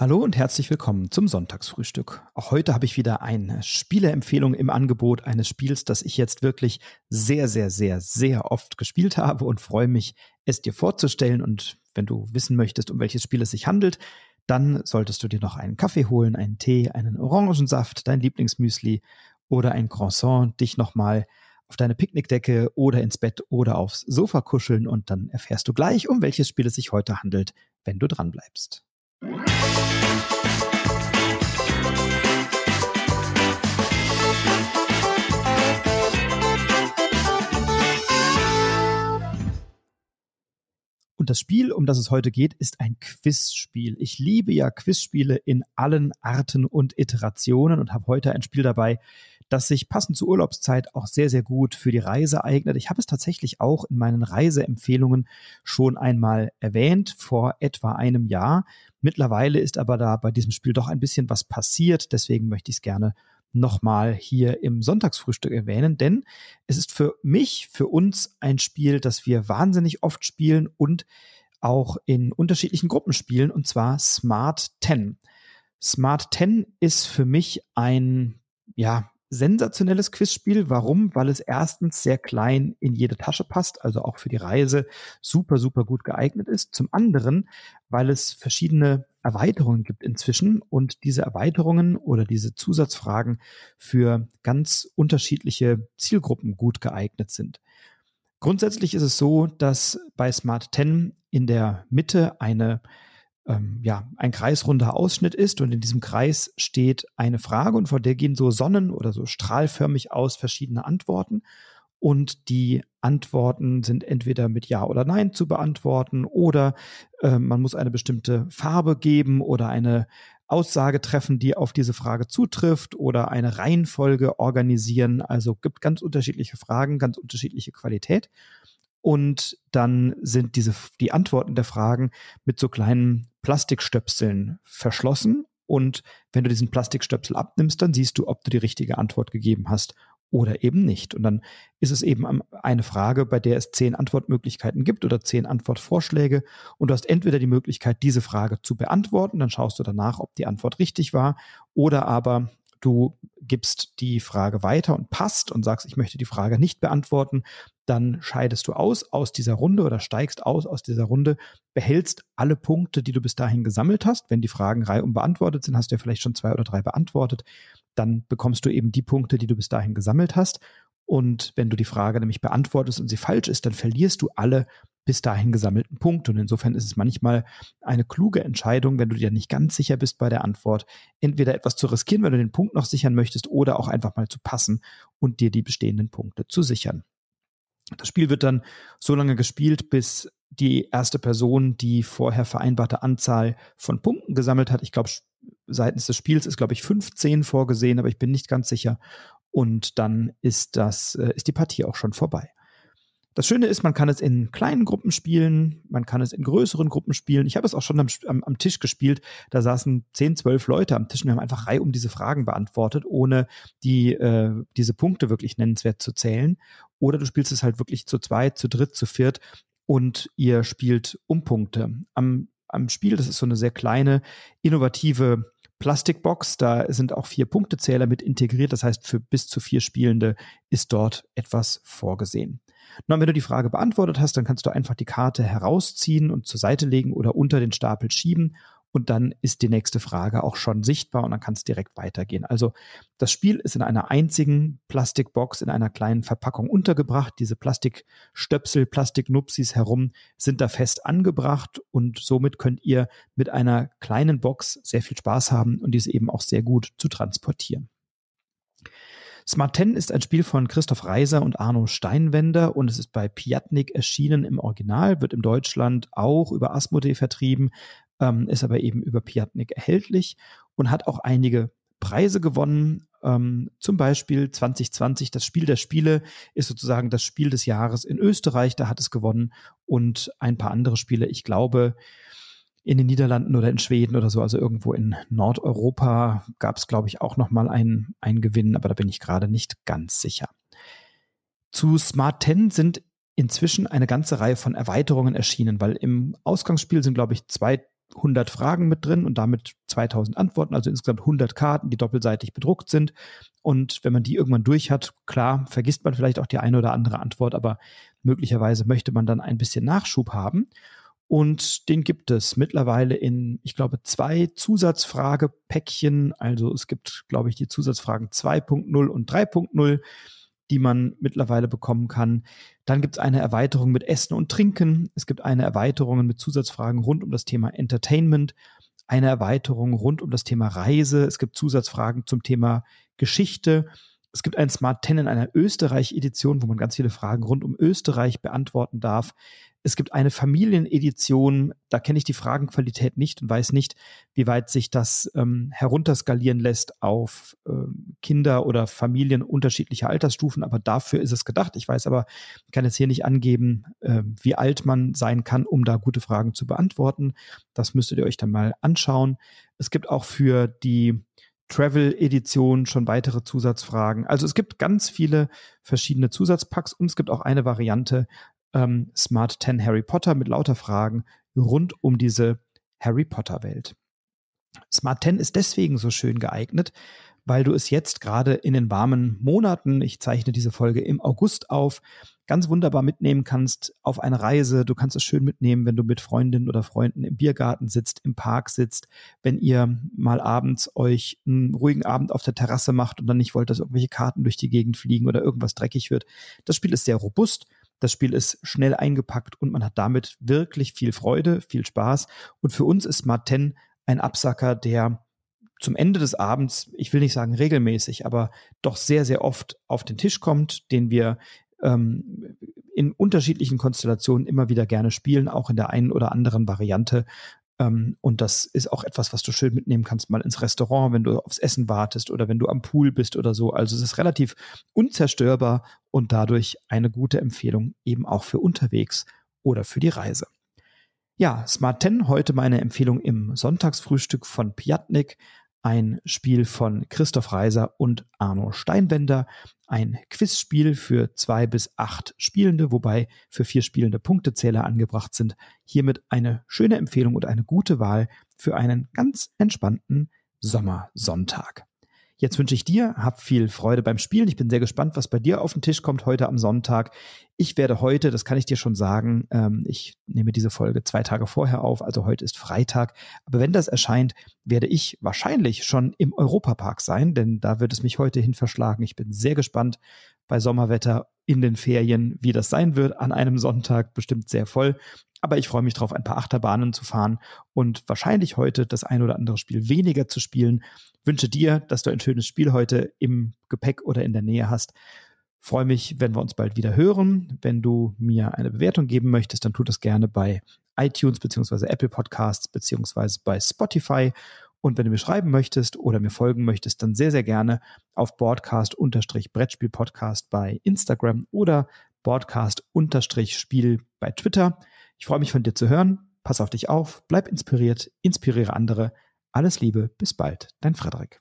Hallo und herzlich willkommen zum Sonntagsfrühstück. Auch heute habe ich wieder eine Spieleempfehlung im Angebot eines Spiels, das ich jetzt wirklich sehr, sehr, sehr, sehr oft gespielt habe und freue mich, es dir vorzustellen. Und wenn du wissen möchtest, um welches Spiel es sich handelt, dann solltest du dir noch einen Kaffee holen, einen Tee, einen Orangensaft, dein Lieblingsmüsli oder ein Croissant, dich nochmal auf deine Picknickdecke oder ins Bett oder aufs Sofa kuscheln und dann erfährst du gleich, um welches Spiel es sich heute handelt, wenn du dran bleibst. Das Spiel, um das es heute geht, ist ein Quizspiel. Ich liebe ja Quizspiele in allen Arten und Iterationen und habe heute ein Spiel dabei, das sich passend zur Urlaubszeit auch sehr, sehr gut für die Reise eignet. Ich habe es tatsächlich auch in meinen Reiseempfehlungen schon einmal erwähnt, vor etwa einem Jahr. Mittlerweile ist aber da bei diesem Spiel doch ein bisschen was passiert. Deswegen möchte ich es gerne nochmal hier im Sonntagsfrühstück erwähnen, denn es ist für mich, für uns ein Spiel, das wir wahnsinnig oft spielen und auch in unterschiedlichen Gruppen spielen, und zwar Smart 10. Smart 10 ist für mich ein, ja, sensationelles Quizspiel. Warum? Weil es erstens sehr klein in jede Tasche passt, also auch für die Reise super, super gut geeignet ist. Zum anderen, weil es verschiedene Erweiterungen gibt inzwischen und diese Erweiterungen oder diese Zusatzfragen für ganz unterschiedliche Zielgruppen gut geeignet sind. Grundsätzlich ist es so, dass bei Smart 10 in der Mitte eine ähm, ja, ein kreisrunder Ausschnitt ist und in diesem Kreis steht eine Frage und vor der gehen so sonnen- oder so strahlförmig aus verschiedene Antworten und die Antworten sind entweder mit Ja oder Nein zu beantworten oder äh, man muss eine bestimmte Farbe geben oder eine Aussage treffen, die auf diese Frage zutrifft oder eine Reihenfolge organisieren. Also gibt ganz unterschiedliche Fragen, ganz unterschiedliche Qualität. Und dann sind diese, die Antworten der Fragen mit so kleinen Plastikstöpseln verschlossen. Und wenn du diesen Plastikstöpsel abnimmst, dann siehst du, ob du die richtige Antwort gegeben hast oder eben nicht. Und dann ist es eben eine Frage, bei der es zehn Antwortmöglichkeiten gibt oder zehn Antwortvorschläge. Und du hast entweder die Möglichkeit, diese Frage zu beantworten, dann schaust du danach, ob die Antwort richtig war, oder aber du gibst die Frage weiter und passt und sagst, ich möchte die Frage nicht beantworten, dann scheidest du aus aus dieser Runde oder steigst aus aus dieser Runde, behältst alle Punkte, die du bis dahin gesammelt hast. Wenn die Fragen reihum beantwortet sind, hast du ja vielleicht schon zwei oder drei beantwortet, dann bekommst du eben die Punkte, die du bis dahin gesammelt hast. Und wenn du die Frage nämlich beantwortest und sie falsch ist, dann verlierst du alle bis dahin gesammelten Punkte. Und insofern ist es manchmal eine kluge Entscheidung, wenn du dir nicht ganz sicher bist bei der Antwort, entweder etwas zu riskieren, wenn du den Punkt noch sichern möchtest, oder auch einfach mal zu passen und dir die bestehenden Punkte zu sichern. Das Spiel wird dann so lange gespielt, bis die erste Person die vorher vereinbarte Anzahl von Punkten gesammelt hat. Ich glaube, seitens des Spiels ist, glaube ich, 15 vorgesehen, aber ich bin nicht ganz sicher. Und dann ist das, äh, ist die Partie auch schon vorbei. Das Schöne ist, man kann es in kleinen Gruppen spielen, man kann es in größeren Gruppen spielen. Ich habe es auch schon am, am, am, Tisch gespielt. Da saßen 10, 12 Leute am Tisch und wir haben einfach Reihe um diese Fragen beantwortet, ohne die, äh, diese Punkte wirklich nennenswert zu zählen. Oder du spielst es halt wirklich zu zweit, zu dritt, zu viert und ihr spielt um Punkte. Am, am Spiel, das ist so eine sehr kleine, innovative Plastikbox. Da sind auch vier Punktezähler mit integriert. Das heißt, für bis zu vier Spielende ist dort etwas vorgesehen. Na, wenn du die Frage beantwortet hast, dann kannst du einfach die Karte herausziehen und zur Seite legen oder unter den Stapel schieben und dann ist die nächste Frage auch schon sichtbar und dann kann es direkt weitergehen. Also das Spiel ist in einer einzigen Plastikbox in einer kleinen Verpackung untergebracht. Diese Plastikstöpsel, Plastiknupsis herum sind da fest angebracht und somit könnt ihr mit einer kleinen Box sehr viel Spaß haben und diese eben auch sehr gut zu transportieren. Smart 10 ist ein Spiel von Christoph Reiser und Arno Steinwender und es ist bei Piatnik erschienen im Original, wird im Deutschland auch über Asmodee vertrieben, ähm, ist aber eben über Piatnik erhältlich und hat auch einige Preise gewonnen. Ähm, zum Beispiel 2020 das Spiel der Spiele ist sozusagen das Spiel des Jahres in Österreich, da hat es gewonnen und ein paar andere Spiele. Ich glaube, in den Niederlanden oder in Schweden oder so, also irgendwo in Nordeuropa gab es, glaube ich, auch noch mal einen, einen Gewinn, aber da bin ich gerade nicht ganz sicher. Zu Smart 10 sind inzwischen eine ganze Reihe von Erweiterungen erschienen, weil im Ausgangsspiel sind, glaube ich, zwei 100 Fragen mit drin und damit 2000 Antworten, also insgesamt 100 Karten, die doppelseitig bedruckt sind. Und wenn man die irgendwann durch hat, klar, vergisst man vielleicht auch die eine oder andere Antwort, aber möglicherweise möchte man dann ein bisschen Nachschub haben. Und den gibt es mittlerweile in, ich glaube, zwei Zusatzfragepäckchen. Also es gibt, glaube ich, die Zusatzfragen 2.0 und 3.0 die man mittlerweile bekommen kann. Dann gibt es eine Erweiterung mit Essen und Trinken. Es gibt eine Erweiterung mit Zusatzfragen rund um das Thema Entertainment, eine Erweiterung rund um das Thema Reise. Es gibt Zusatzfragen zum Thema Geschichte. Es gibt ein Smart 10 in einer Österreich-Edition, wo man ganz viele Fragen rund um Österreich beantworten darf. Es gibt eine Familienedition, da kenne ich die Fragenqualität nicht und weiß nicht, wie weit sich das ähm, herunterskalieren lässt auf ähm, Kinder oder Familien unterschiedlicher Altersstufen, aber dafür ist es gedacht. Ich weiß aber, kann jetzt hier nicht angeben, äh, wie alt man sein kann, um da gute Fragen zu beantworten. Das müsstet ihr euch dann mal anschauen. Es gibt auch für die Travel-Edition schon weitere Zusatzfragen. Also es gibt ganz viele verschiedene Zusatzpacks und es gibt auch eine Variante, ähm, Smart 10 Harry Potter mit lauter Fragen rund um diese Harry Potter Welt. Smart 10 ist deswegen so schön geeignet, weil du es jetzt gerade in den warmen Monaten, ich zeichne diese Folge im August auf, ganz wunderbar mitnehmen kannst auf eine Reise. Du kannst es schön mitnehmen, wenn du mit Freundinnen oder Freunden im Biergarten sitzt, im Park sitzt, wenn ihr mal abends euch einen ruhigen Abend auf der Terrasse macht und dann nicht wollt, dass irgendwelche Karten durch die Gegend fliegen oder irgendwas dreckig wird. Das Spiel ist sehr robust. Das Spiel ist schnell eingepackt und man hat damit wirklich viel Freude, viel Spaß. Und für uns ist Smart 10 ein Absacker, der zum Ende des Abends, ich will nicht sagen regelmäßig, aber doch sehr, sehr oft auf den Tisch kommt, den wir ähm, in unterschiedlichen Konstellationen immer wieder gerne spielen, auch in der einen oder anderen Variante. Ähm, und das ist auch etwas, was du schön mitnehmen kannst, mal ins Restaurant, wenn du aufs Essen wartest oder wenn du am Pool bist oder so. Also es ist relativ unzerstörbar und dadurch eine gute Empfehlung eben auch für unterwegs oder für die Reise. Ja, Smart 10, heute meine Empfehlung im Sonntagsfrühstück von Piatnik ein Spiel von Christoph Reiser und Arno Steinwender, ein Quizspiel für zwei bis acht Spielende, wobei für vier Spielende Punktezähler angebracht sind. Hiermit eine schöne Empfehlung und eine gute Wahl für einen ganz entspannten Sommersonntag. Jetzt wünsche ich dir, hab viel Freude beim Spielen. Ich bin sehr gespannt, was bei dir auf den Tisch kommt heute am Sonntag. Ich werde heute, das kann ich dir schon sagen, ähm, ich nehme diese Folge zwei Tage vorher auf, also heute ist Freitag. Aber wenn das erscheint, werde ich wahrscheinlich schon im Europapark sein, denn da wird es mich heute hin verschlagen. Ich bin sehr gespannt bei Sommerwetter in den Ferien, wie das sein wird. An einem Sonntag bestimmt sehr voll. Aber ich freue mich drauf, ein paar Achterbahnen zu fahren und wahrscheinlich heute das ein oder andere Spiel weniger zu spielen. Wünsche dir, dass du ein schönes Spiel heute im Gepäck oder in der Nähe hast. Freue mich, wenn wir uns bald wieder hören. Wenn du mir eine Bewertung geben möchtest, dann tu das gerne bei iTunes beziehungsweise Apple Podcasts beziehungsweise bei Spotify. Und wenn du mir schreiben möchtest oder mir folgen möchtest, dann sehr, sehr gerne auf Broadcast-Brettspiel-Podcast bei Instagram oder Broadcast-Spiel bei Twitter. Ich freue mich von dir zu hören. Pass auf dich auf, bleib inspiriert, inspiriere andere. Alles Liebe, bis bald, dein Frederik.